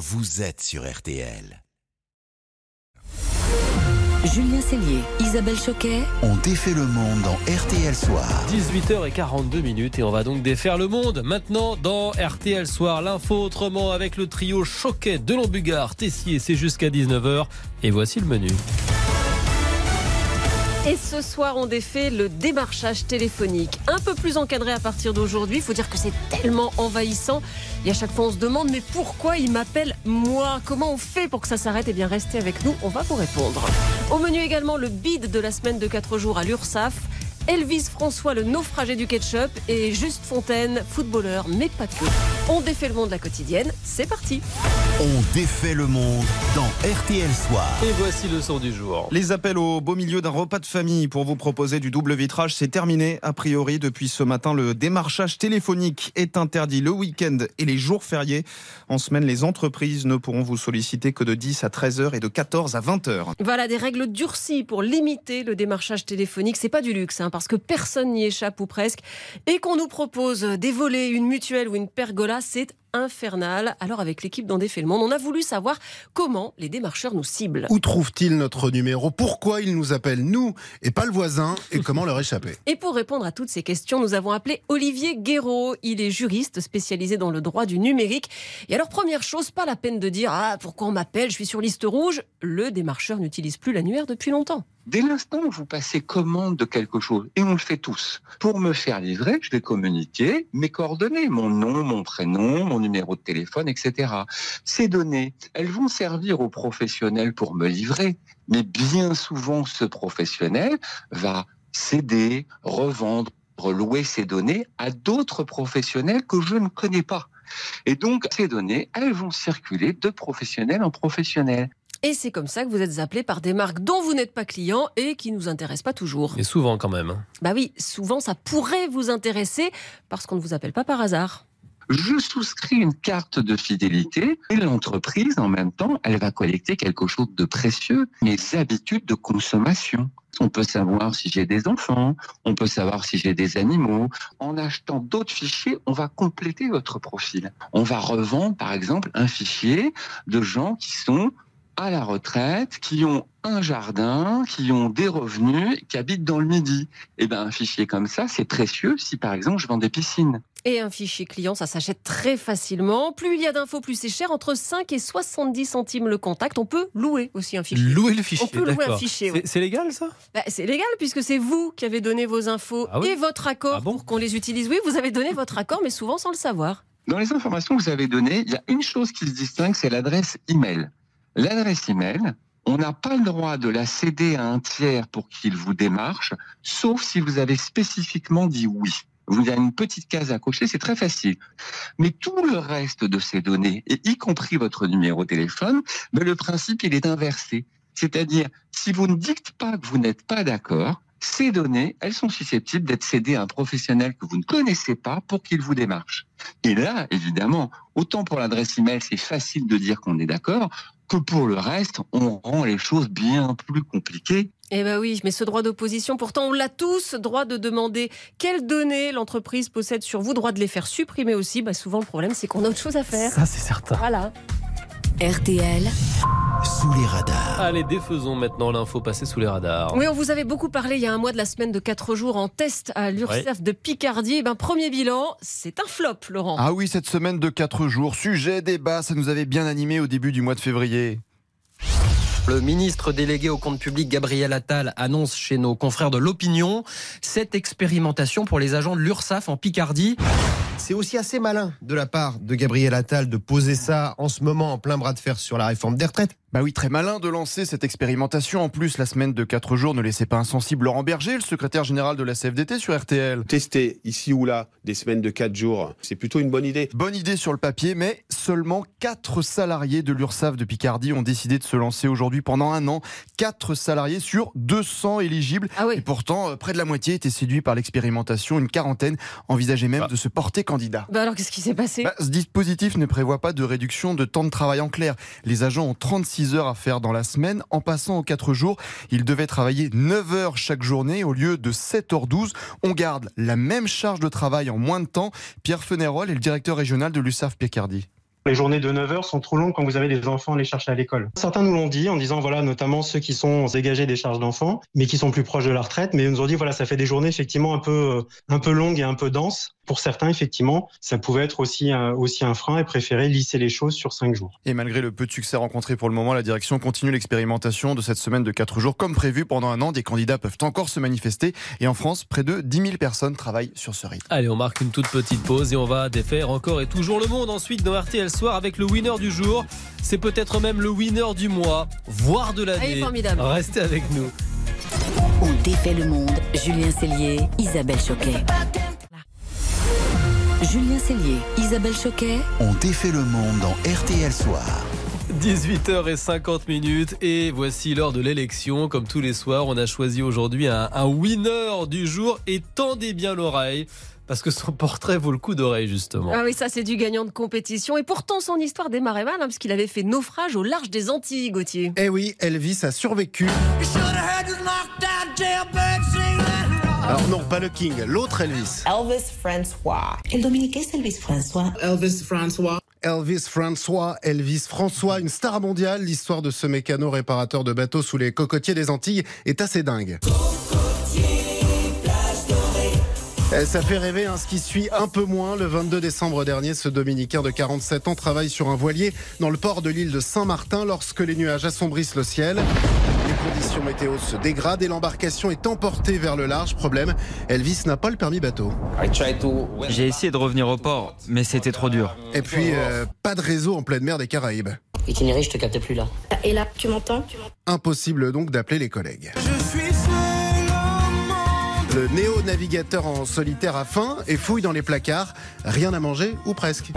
vous êtes sur RTL. Julien Cellier, Isabelle Choquet. On défait le monde dans RTL Soir. 18h42 minutes et on va donc défaire le monde. Maintenant dans RTL Soir, l'info autrement avec le trio Choquet, Delon Bugard, Tessier, c'est jusqu'à 19h. Et voici le menu. Et ce soir, on défait le démarchage téléphonique. Un peu plus encadré à partir d'aujourd'hui. Il faut dire que c'est tellement envahissant. Et à chaque fois, on se demande mais pourquoi il m'appelle moi? Comment on fait pour que ça s'arrête? Eh bien, restez avec nous, on va vous répondre. Au menu également, le bid de la semaine de 4 jours à l'URSAF. Elvis François, le naufragé du ketchup, et Juste Fontaine, footballeur, mais pas que. On défait le monde de la quotidienne, c'est parti On défait le monde dans RTL Soir. Et voici le son du jour. Les appels au beau milieu d'un repas de famille pour vous proposer du double vitrage, c'est terminé. A priori, depuis ce matin, le démarchage téléphonique est interdit le week-end et les jours fériés. En semaine, les entreprises ne pourront vous solliciter que de 10 à 13 heures et de 14 à 20 heures. Voilà des règles durcies pour limiter le démarchage téléphonique. C'est pas du luxe, hein, parce que personne n'y échappe ou presque. Et qu'on nous propose des volets, une mutuelle ou une pergola, c'est infernal. Alors avec l'équipe d'En défait le monde, on a voulu savoir comment les démarcheurs nous ciblent. Où trouvent-ils notre numéro? Pourquoi ils nous appellent nous et pas le voisin? Et comment leur échapper? Et pour répondre à toutes ces questions, nous avons appelé Olivier Guéraud. Il est juriste spécialisé dans le droit du numérique. Et alors première chose, pas la peine de dire ah pourquoi on m'appelle, je suis sur liste rouge. Le démarcheur n'utilise plus l'annuaire depuis longtemps. Dès l'instant où vous passez commande de quelque chose, et on le fait tous, pour me faire livrer, je vais communiquer mes coordonnées, mon nom, mon prénom, mon numéro de téléphone, etc. Ces données, elles vont servir aux professionnels pour me livrer, mais bien souvent, ce professionnel va céder, revendre, louer ces données à d'autres professionnels que je ne connais pas. Et donc, ces données, elles vont circuler de professionnel en professionnel. Et c'est comme ça que vous êtes appelé par des marques dont vous n'êtes pas client et qui ne nous intéressent pas toujours. Et souvent quand même. hein. Bah oui, souvent ça pourrait vous intéresser parce qu'on ne vous appelle pas par hasard. je souscris une carte de fidélité et l'entreprise, en même temps, elle va collecter quelque chose de précieux, mes habitudes de consommation. On peut savoir si j'ai des enfants, on peut savoir si j'ai des animaux. En achetant d'autres fichiers, on va compléter votre profil. On va revendre, par exemple, un fichier de gens qui sont à la retraite, qui ont un jardin, qui ont des revenus, qui habitent dans le Midi. Et ben, un fichier comme ça, c'est précieux si, par exemple, je vends des piscines. Et un fichier client, ça s'achète très facilement. Plus il y a d'infos, plus c'est cher. Entre 5 et 70 centimes le contact. On peut louer aussi un fichier. Louer le fichier. On peut louer un fichier, C'est- légal ça? Bah, c'est légal puisque c'est vous qui avez donné vos infos Ah oui et votre accord Ah bon pour qu'on les utilise. Oui, vous avez donné votre accord, mais souvent sans le savoir. Dans les informations que vous avez données, il y a une chose qui se distingue, c'est l'adresse email. L'adresse email, on n'a pas le droit de la céder à un tiers pour qu'il vous démarche, sauf si vous avez spécifiquement dit oui. Vous avez une petite case à cocher, c'est très facile. Mais tout le reste de ces données, et y compris votre numéro de téléphone, ben le principe, il est inversé. C'est-à-dire, si vous ne dites pas que vous n'êtes pas d'accord, ces données, elles sont susceptibles d'être cédées à un professionnel que vous ne connaissez pas pour qu'il vous démarche. Et là, évidemment, autant pour l'adresse email, c'est facile de dire qu'on est d'accord, que pour le reste, on rend les choses bien plus compliquées. Eh ben oui, mais ce droit d'opposition, pourtant on l'a tous, droit de demander quelles données l'entreprise possède sur vous, droit de les faire supprimer aussi. Bah souvent le problème c'est qu'on a autre chose à faire. Ça c'est certain. Voilà. RTL, Sous les radars. Allez, défaisons maintenant l'info passée sous les radars. Oui, on vous avait beaucoup parlé il y a un mois de la semaine de 4 jours en test à l'URSSAF de Picardie. Eh ben, premier bilan, c'est un flop, Laurent. Ah oui, cette semaine de 4 jours, sujet, débat, ça nous avait bien animé au début du mois de février. Le ministre délégué au compte public Gabriel Attal annonce chez nos confrères de l'opinion cette expérimentation pour les agents de l'URSSAF en Picardie. C'est aussi assez malin de la part de Gabriel Attal de poser ça en ce moment en plein bras de fer sur la réforme des retraites. Bah oui, très malin de lancer cette expérimentation. En plus, la semaine de 4 jours ne laissait pas insensible Laurent Berger, le secrétaire général de la CFDT sur RTL. Tester ici ou là des semaines de 4 jours, c'est plutôt une bonne idée. Bonne idée sur le papier, mais seulement 4 salariés de l'URSSAF de Picardie ont décidé de se lancer aujourd'hui pendant un an. 4 salariés sur 200 éligibles. Ah oui. Et pourtant, euh, près de la moitié étaient séduits par l'expérimentation. Une quarantaine envisageait même de se porter candidat. Bah alors qu'est-ce qui s'est passé? Bah, ce dispositif ne prévoit pas de réduction de temps de travail en clair. Les agents ont 36 heures à faire dans la semaine. En passant aux 4 jours, ils devaient travailler 9 heures chaque journée au lieu de 7h12. On garde la même charge de travail en moins de temps. Pierre Fenerol est le directeur régional de l'USAF Picardie. Les journées de 9 heures sont trop longues quand vous avez des enfants à les chercher à l'école. Certains nous l'ont dit en disant, voilà, notamment ceux qui sont dégagés des charges d'enfants, mais qui sont plus proches de la retraite, mais ils nous ont dit, voilà, ça fait des journées effectivement un peu, euh, un peu longues et un peu denses. Pour certains, effectivement, ça pouvait être aussi un, aussi un frein et préférer lisser les choses sur 5 jours. Et malgré le peu de succès rencontré pour le moment, la direction continue l'expérimentation de cette semaine de 4 jours. Comme prévu, pendant un an, des candidats peuvent encore se manifester. Et en France, près de 10 000 personnes travaillent sur ce rythme. Allez, on marque une toute petite pause et on va défaire encore et toujours le monde ensuite dans RTL Soir avec le winner du jour. C'est peut-être même le winner du mois, voire de l'année. Allez, formidable. Restez avec nous. On défait le monde. Julien Cellier, Isabelle Choquet. Julien Cellier, Isabelle Choquet. On défait le monde dans RTL Soir. 18h50 minutes et voici l'heure de l'élection. Comme tous les soirs, on a choisi aujourd'hui un, un winner du jour et tendez bien l'oreille parce que son portrait vaut le coup d'oreille justement. Ah oui, ça c'est du gagnant de compétition. Et pourtant son histoire démarrait mal, hein, parce qu'il avait fait naufrage au large des Antilles, Gauthier. Eh oui, Elvis a survécu. Alors non, pas le King, l'autre Elvis. Elvis François. El dominique es Elvis François. Elvis François. Elvis François, Elvis François, une star mondiale. L'histoire de ce mécano réparateur de bateaux sous les cocotiers des Antilles est assez dingue. Eh, Ça fait rêver, hein, ce qui suit un peu moins. Le 22 décembre dernier, ce Dominicain de 47 ans travaille sur un voilier dans le port de l'île de Saint-Martin lorsque les nuages assombrissent le ciel. Les conditions météo se dégradent et l'embarcation est emportée vers le large. Problème, Elvis n'a pas le permis bateau. J'ai essayé de revenir au port, mais c'était trop dur. Et puis, euh, pas de réseau en pleine mer des Caraïbes. Itinéraire, je te capte plus là. Et là, tu m'entends? Impossible donc d'appeler les collègues. Le néo-navigateur en solitaire a faim et fouille dans les placards. Rien à manger, ou presque.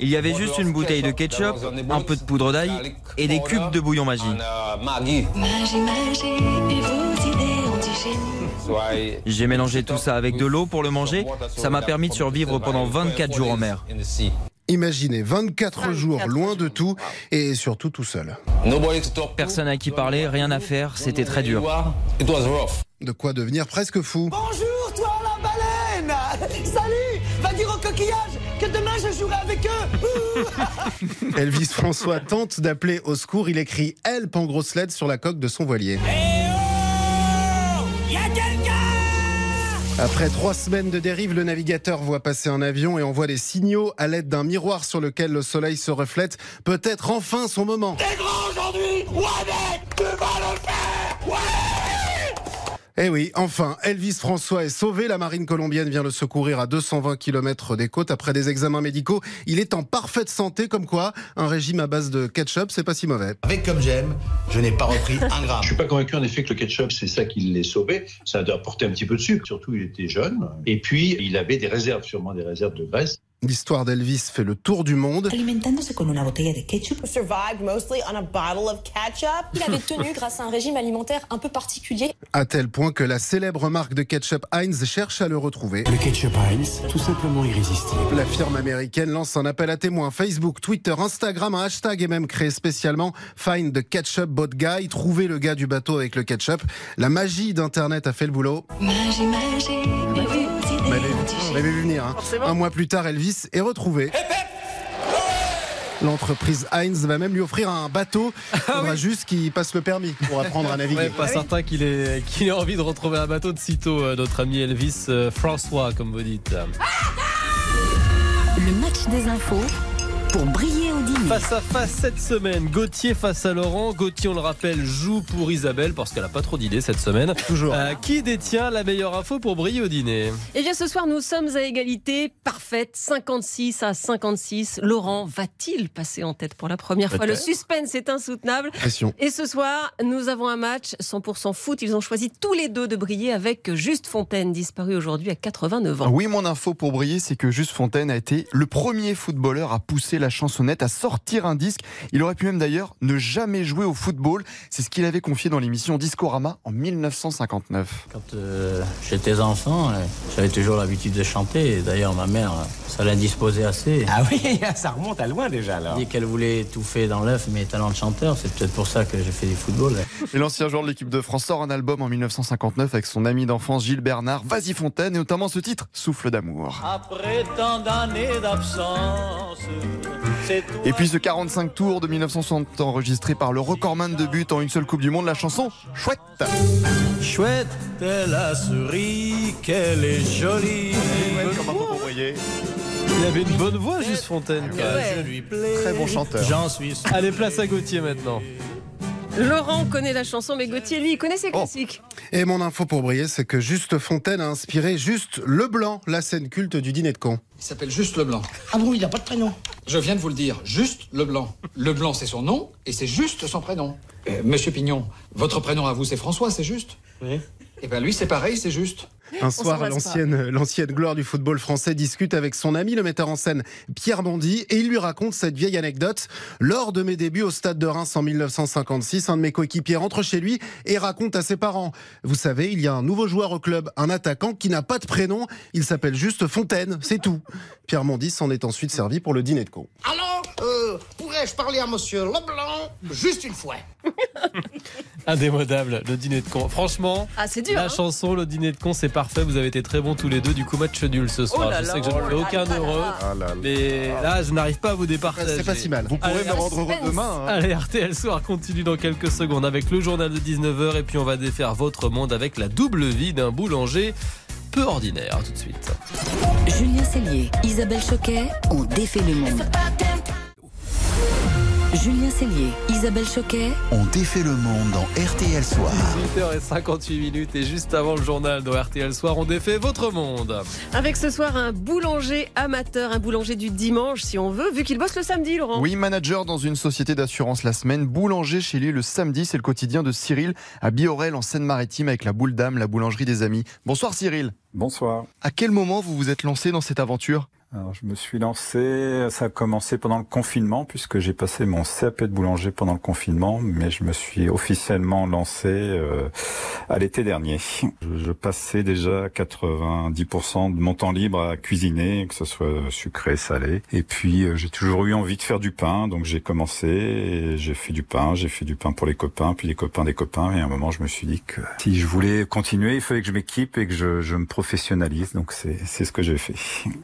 Il y avait juste une bouteille de ketchup, un peu de poudre d'ail et des cubes de bouillon magie. Magie, magie, et vos idées antigènes. J'ai mélangé tout ça avec de l'eau pour le manger. Ça m'a permis de survivre pendant 24 jours en mer. Imaginez 24 jours loin de tout et surtout tout seul. Personne à qui parler, rien à faire, c'était très dur. De quoi devenir presque fou. Bonjour, toi la baleine Salut Va dire aux coquillages que demain je jouerai avec eux Elvis François tente d'appeler au secours. Il écrit Help en grosse lettres sur la coque de son voilier. Après trois semaines de dérive, le navigateur voit passer un avion et envoie des signaux à l'aide d'un miroir sur lequel le soleil se reflète. Peut-être enfin son moment. Eh oui, enfin, Elvis François est sauvé. La marine colombienne vient le secourir à 220 km des côtes. Après des examens médicaux, il est en parfaite santé, comme quoi un régime à base de ketchup, c'est pas si mauvais. Avec comme j'aime, je n'ai pas repris un gramme. Je suis pas convaincu en effet que le ketchup c'est ça qui l'ait sauvé. Ça a apporté un petit peu de sucre. Surtout, il était jeune. Et puis, il avait des réserves, sûrement des réserves de graisse. L'histoire d'Elvis fait le tour du monde. Alimentándose con una botella de ketchup. Survived mostly on a bottle of ketchup. Il avait tenu grâce à un régime alimentaire un peu particulier. À tel point que la célèbre marque de ketchup Heinz cherche à le retrouver. Le ketchup Heinz, tout simplement irrésistible. La firme américaine lance un appel à témoins. Facebook, Twitter, Instagram, un hashtag est même créé spécialement. Find the ketchup bot guy. Trouvez le gars du bateau avec le ketchup. La magie d'Internet a fait le boulot. Magie, magie, et vu, vu venir. hein. Un mois plus tard, Elvis est retrouvé. L'entreprise Heinz va même lui offrir un bateau. Il faudra juste qu'il passe le permis pour apprendre à naviguer. Ouais, pas certain qu'il ait, qu'il ait envie de retrouver un bateau de sitôt, euh, notre ami Elvis euh, François, comme vous dites. Le match des infos pour briller. Face à face cette semaine, Gauthier face à Laurent. Gauthier, on le rappelle, joue pour Isabelle parce qu'elle n'a pas trop d'idées cette semaine. Toujours. Euh, qui détient la meilleure info pour briller au dîner? Eh bien, ce soir, nous sommes à égalité parfaite, 56 à 56. Laurent va-t-il passer en tête pour la première fois? Le suspense est insoutenable. Pression. Et ce soir, nous avons un match 100% foot. Ils ont choisi tous les deux de briller avec Juste Fontaine, disparu aujourd'hui à 89 ans. Oui, mon info pour briller, c'est que Juste Fontaine a été le premier footballeur à pousser la chansonnette, à sortir tire un disque. Il aurait pu même d'ailleurs ne jamais jouer au football. C'est ce qu'il avait confié dans l'émission Discorama en 1959. Quand euh, j'étais enfant, euh, j'avais toujours l'habitude de chanter. D'ailleurs, ma mère, euh, ça l'indisposait assez. Ah oui, ça remonte à loin déjà alors. Elle dit qu'elle voulait étouffer dans l'œuf mes talents de chanteur. C'est peut-être pour ça que j'ai fait du football. Et l'ancien joueur de l'équipe de France sort un album en 1959 avec son ami d'enfance Gilles Bernard, Vas-y Fontaine, et notamment ce titre, Souffle d'amour. Après tant d'années d'absence, c'est tout. Et puis ce 45 tours de 1960 enregistré par le recordman de buts en une seule Coupe du Monde, la chanson Chouette. Chouette, elle a souri, qu'elle est jolie. Il avait une bonne voix, juste Fontaine. plais. Très bon chanteur. J'en suis sûr. Allez, place à Gauthier maintenant. Laurent connaît la chanson, mais Gauthier, lui, il connaît ses classiques. Et mon info pour briller, c'est que Juste Fontaine a inspiré Juste Leblanc, la scène culte du dîner de con. Il s'appelle Juste Leblanc. Ah bon, il n'a pas de prénom Je viens de vous le dire, Juste Leblanc. Leblanc, c'est son nom et c'est juste son prénom. Euh, Monsieur Pignon, votre prénom à vous, c'est François, c'est juste? Oui. Eh ben lui, c'est pareil, c'est juste. Un soir, l'ancienne gloire du football français discute avec son ami, le metteur en scène Pierre Bondy, et il lui raconte cette vieille anecdote. Lors de mes débuts au stade de Reims en 1956, un de mes coéquipiers rentre chez lui et raconte à ses parents. Vous savez, il y a un nouveau joueur au club, un attaquant qui n'a pas de prénom. Il s'appelle juste Fontaine, c'est tout. Pierre Bondy s'en est ensuite servi pour le dîner de con. Alors, euh, pourrais-je parler à monsieur Leblanc? Juste une fois Indémodable, le dîner de con. Franchement, Ah, c'est dur. la hein. chanson, le dîner de con, c'est parfait. Vous avez été très bons tous les deux. Du coup, match nul ce soir. Oh là je sais là, que je oh ne fais là aucun là heureux. là. Mais là, je n'arrive pas à vous départager. C'est pas si mal. Vous pourrez Allez, me rendre heureux demain. hein. Allez, RTL Soir continue dans quelques secondes avec le journal de 19h et puis on va défaire votre monde avec la double vie d'un boulanger peu ordinaire. Tout de suite. Julien Cellier, Isabelle Choquet ont défait le monde. Julien Cellier, Isabelle Choquet, On défait le monde dans RTL Soir. 18h58 minutes et juste avant le journal dans RTL Soir, on défait votre monde. Avec ce soir un boulanger amateur, un boulanger du dimanche, si on veut, vu qu'il bosse le samedi, Laurent. Oui, manager dans une société d'assurance la semaine, boulanger chez lui le samedi, c'est le quotidien de Cyril à Biorel en Seine-Maritime avec la boule d'âme, la boulangerie des amis. Bonsoir Cyril. Bonsoir. À quel moment vous vous êtes lancé dans cette aventure? Alors, je me suis lancé, ça a commencé pendant le confinement, puisque j'ai passé mon CAP de boulanger pendant le confinement, mais je me suis officiellement lancé euh, à l'été dernier. Je, je passais déjà 90% de mon temps libre à cuisiner, que ce soit sucré, salé. Et puis, euh, j'ai toujours eu envie de faire du pain, donc j'ai commencé, j'ai fait du pain, j'ai fait du pain pour les copains, puis les copains des copains, et à un moment, je me suis dit que si je voulais continuer, il fallait que je m'équipe et que je, je me professionnalise, donc c'est ce que j'ai fait.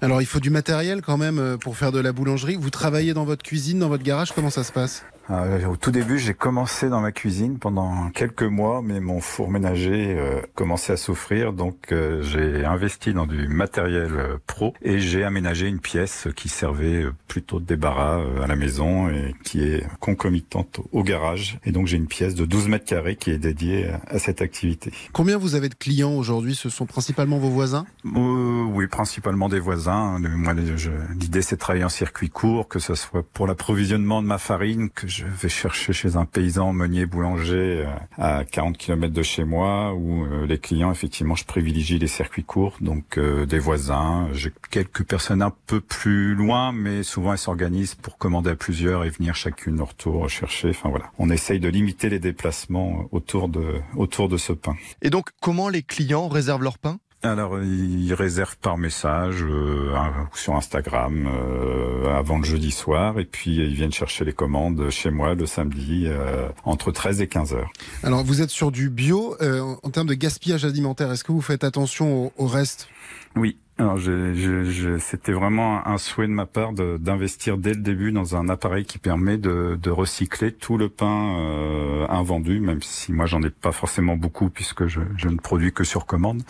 Alors, il faut du matériel quand même euh, pour faire de la boulangerie. Vous travaillez dans votre cuisine, dans votre garage, comment ça se passe? Euh, au tout début, j'ai commencé dans ma cuisine pendant quelques mois, mais mon four ménager euh, commençait à souffrir, donc euh, j'ai investi dans du matériel euh, pro et j'ai aménagé une pièce qui servait euh, plutôt de débarras euh, à la maison et qui est concomitante au garage. Et donc j'ai une pièce de 12 mètres carrés qui est dédiée à, cette activité. Combien vous avez de clients aujourd'hui? Ce sont principalement vos voisins? Euh, oui, principalement des voisins. Moi, l'idée, c'est de travailler en circuit court, que ce soit pour l'approvisionnement de ma farine, que je vais chercher chez un paysan meunier boulanger euh, à 40 km de chez moi, ou euh, les clients, effectivement, je privilégie les circuits courts, donc euh, des voisins. J'ai quelques personnes un peu plus loin, mais souvent elles s'organisent pour commander à plusieurs et venir chacune leur tour chercher. Enfin voilà, on essaye de limiter les déplacements autour de autour de ce pain. Et donc, comment les clients réservent leur pain? Alors, ils réservent par message euh, sur Instagram euh, avant le jeudi soir, et puis ils viennent chercher les commandes chez moi le samedi euh, entre 13 et 15 heures. Alors, vous êtes sur du bio. euh, en termes de gaspillage alimentaire, est-ce que vous faites attention au, au reste? Oui. Alors, j'ai- j'ai- j'ai- c'était vraiment un souhait de ma part de- d'investir dès le début dans un appareil qui permet de, de recycler tout le pain euh, invendu, même si moi j'en ai pas forcément beaucoup puisque je, je ne produis que sur commande.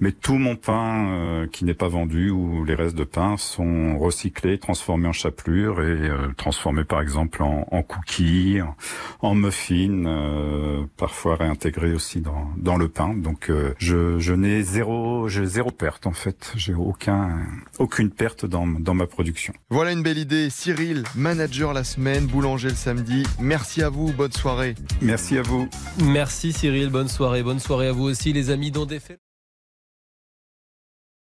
Mais tout mon pain euh, qui n'est pas vendu ou les restes de pain sont recyclés, transformés en chapelure et euh, transformés par exemple en, en cookies, en, en muffins, euh, parfois réintégrés aussi dans, dans le pain. Donc euh, je, je n'ai zéro, j'ai zéro perte en fait. J'ai aucun, aucune perte dans, dans ma production. Voilà une belle idée. Cyril, manager la semaine, boulanger le samedi. Merci à vous, bonne soirée. Merci à vous. Merci Cyril, bonne soirée. Bonne soirée à vous aussi les amis dont défait.